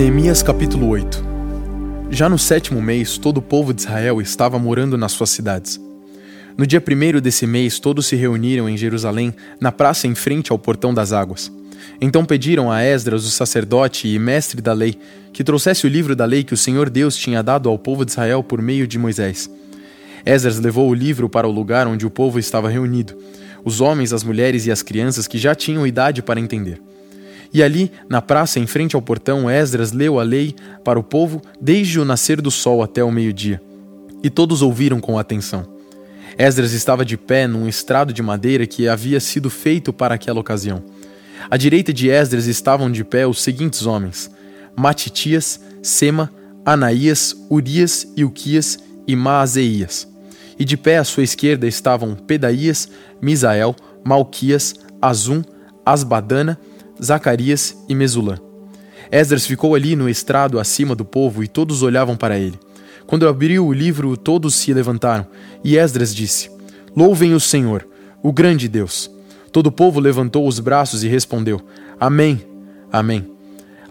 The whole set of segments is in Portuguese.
Neemias capítulo 8 Já no sétimo mês, todo o povo de Israel estava morando nas suas cidades. No dia primeiro desse mês, todos se reuniram em Jerusalém, na praça em frente ao portão das águas. Então pediram a Esdras, o sacerdote e mestre da lei, que trouxesse o livro da lei que o Senhor Deus tinha dado ao povo de Israel por meio de Moisés. Esdras levou o livro para o lugar onde o povo estava reunido, os homens, as mulheres e as crianças que já tinham idade para entender. E ali, na praça em frente ao portão, Esdras leu a lei para o povo desde o nascer do sol até o meio-dia. E todos ouviram com atenção. Esdras estava de pé num estrado de madeira que havia sido feito para aquela ocasião. À direita de Esdras estavam de pé os seguintes homens: Matitias, Sema, Anaías, Urias, Ilquias e Maazeias. E de pé à sua esquerda estavam Pedaías, Misael, Malquias, Azum, Asbadana Zacarias e Mesulã. Esdras ficou ali no estrado acima do povo e todos olhavam para ele. Quando abriu o livro, todos se levantaram, e Esdras disse: Louvem o Senhor, o grande Deus. Todo o povo levantou os braços e respondeu: Amém, Amém.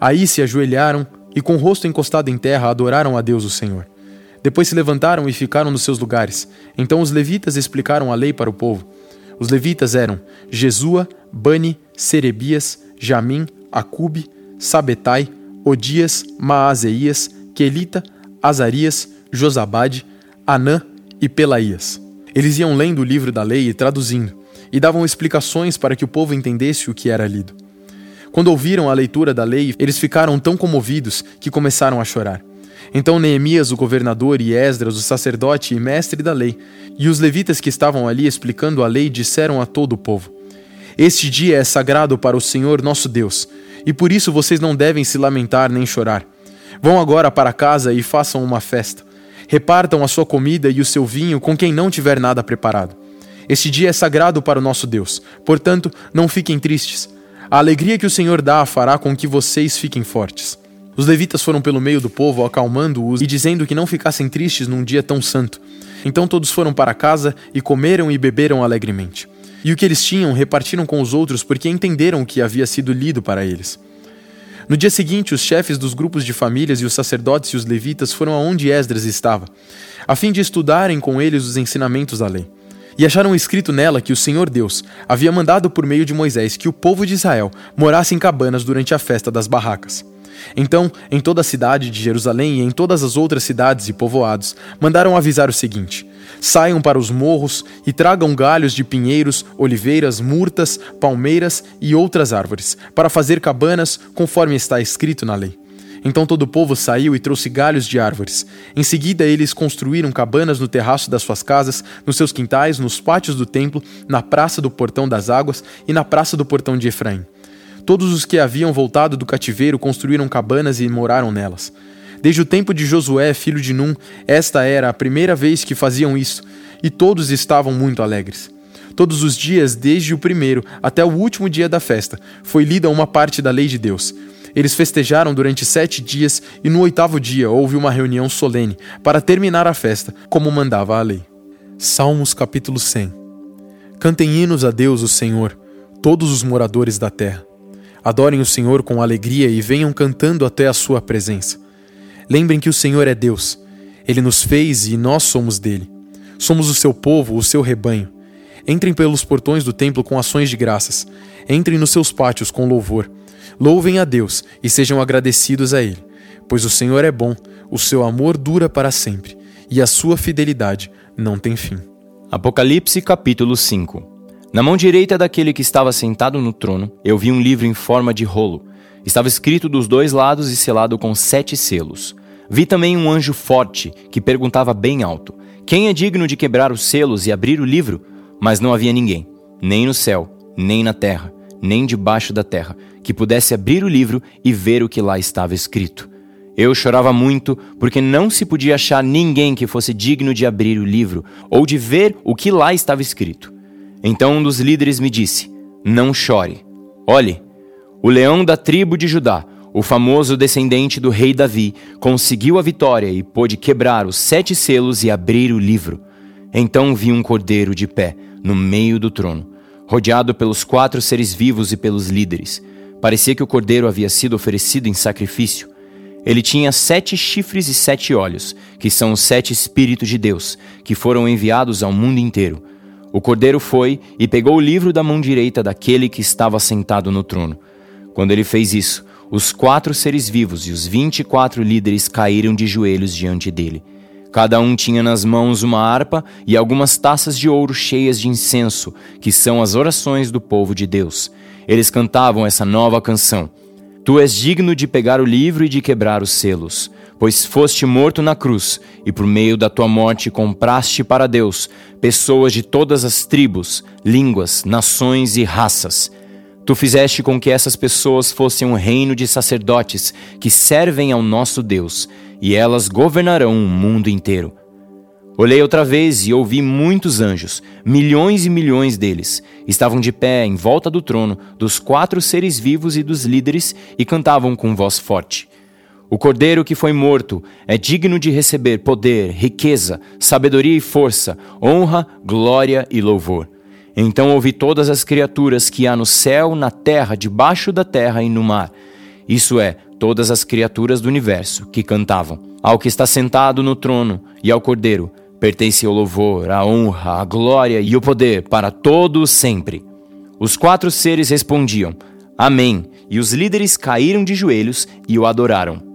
Aí se ajoelharam e, com o rosto encostado em terra, adoraram a Deus o Senhor. Depois se levantaram e ficaram nos seus lugares. Então os levitas explicaram a lei para o povo. Os levitas eram Jesua, Bani, Serebias, Jamim, Acube, Sabetai, Odias, Maazeias, Quelita, Azarias, Josabade, Anã e Pelaías. Eles iam lendo o livro da lei e traduzindo, e davam explicações para que o povo entendesse o que era lido. Quando ouviram a leitura da lei, eles ficaram tão comovidos que começaram a chorar. Então Neemias, o governador, e Esdras, o sacerdote e mestre da lei, e os levitas que estavam ali explicando a lei, disseram a todo o povo: este dia é sagrado para o Senhor nosso Deus, e por isso vocês não devem se lamentar nem chorar. Vão agora para casa e façam uma festa. Repartam a sua comida e o seu vinho com quem não tiver nada preparado. Este dia é sagrado para o nosso Deus, portanto, não fiquem tristes. A alegria que o Senhor dá fará com que vocês fiquem fortes. Os levitas foram pelo meio do povo, acalmando-os e dizendo que não ficassem tristes num dia tão santo. Então todos foram para casa e comeram e beberam alegremente. E o que eles tinham repartiram com os outros porque entenderam o que havia sido lido para eles. No dia seguinte, os chefes dos grupos de famílias e os sacerdotes e os levitas foram aonde Esdras estava, a fim de estudarem com eles os ensinamentos da lei. E acharam escrito nela que o Senhor Deus havia mandado por meio de Moisés que o povo de Israel morasse em cabanas durante a festa das barracas. Então, em toda a cidade de Jerusalém e em todas as outras cidades e povoados, mandaram avisar o seguinte: Saiam para os morros e tragam galhos de pinheiros, oliveiras, murtas, palmeiras e outras árvores, para fazer cabanas, conforme está escrito na lei. Então todo o povo saiu e trouxe galhos de árvores. Em seguida, eles construíram cabanas no terraço das suas casas, nos seus quintais, nos pátios do templo, na praça do portão das águas e na praça do portão de Efraim. Todos os que haviam voltado do cativeiro construíram cabanas e moraram nelas. Desde o tempo de Josué, filho de Num, esta era a primeira vez que faziam isso, e todos estavam muito alegres. Todos os dias, desde o primeiro até o último dia da festa, foi lida uma parte da lei de Deus. Eles festejaram durante sete dias e no oitavo dia houve uma reunião solene para terminar a festa, como mandava a lei. Salmos capítulo 100 Cantem hinos a Deus, o Senhor, todos os moradores da terra. Adorem o Senhor com alegria e venham cantando até a sua presença. Lembrem que o Senhor é Deus. Ele nos fez e nós somos dele. Somos o seu povo, o seu rebanho. Entrem pelos portões do templo com ações de graças. Entrem nos seus pátios com louvor. Louvem a Deus e sejam agradecidos a Ele, pois o Senhor é bom, o seu amor dura para sempre e a sua fidelidade não tem fim. Apocalipse capítulo 5 na mão direita daquele que estava sentado no trono, eu vi um livro em forma de rolo. Estava escrito dos dois lados e selado com sete selos. Vi também um anjo forte que perguntava bem alto: Quem é digno de quebrar os selos e abrir o livro? Mas não havia ninguém, nem no céu, nem na terra, nem debaixo da terra, que pudesse abrir o livro e ver o que lá estava escrito. Eu chorava muito porque não se podia achar ninguém que fosse digno de abrir o livro ou de ver o que lá estava escrito. Então um dos líderes me disse: Não chore. Olhe, o leão da tribo de Judá, o famoso descendente do rei Davi, conseguiu a vitória e pôde quebrar os sete selos e abrir o livro. Então vi um cordeiro de pé, no meio do trono, rodeado pelos quatro seres vivos e pelos líderes. Parecia que o cordeiro havia sido oferecido em sacrifício. Ele tinha sete chifres e sete olhos, que são os sete Espíritos de Deus, que foram enviados ao mundo inteiro. O cordeiro foi e pegou o livro da mão direita daquele que estava sentado no trono. Quando ele fez isso, os quatro seres vivos e os vinte e quatro líderes caíram de joelhos diante dele. Cada um tinha nas mãos uma harpa e algumas taças de ouro cheias de incenso, que são as orações do povo de Deus. Eles cantavam essa nova canção. Tu és digno de pegar o livro e de quebrar os selos, pois foste morto na cruz, e por meio da tua morte compraste para Deus pessoas de todas as tribos, línguas, nações e raças. Tu fizeste com que essas pessoas fossem um reino de sacerdotes que servem ao nosso Deus, e elas governarão o mundo inteiro. Olhei outra vez e ouvi muitos anjos, milhões e milhões deles. Estavam de pé em volta do trono, dos quatro seres vivos e dos líderes, e cantavam com voz forte. O cordeiro que foi morto é digno de receber poder, riqueza, sabedoria e força, honra, glória e louvor. Então ouvi todas as criaturas que há no céu, na terra, debaixo da terra e no mar. Isso é, todas as criaturas do universo, que cantavam: Ao que está sentado no trono e ao cordeiro Pertence o louvor, a honra, a glória e o poder para todos sempre. Os quatro seres respondiam: Amém. E os líderes caíram de joelhos e o adoraram.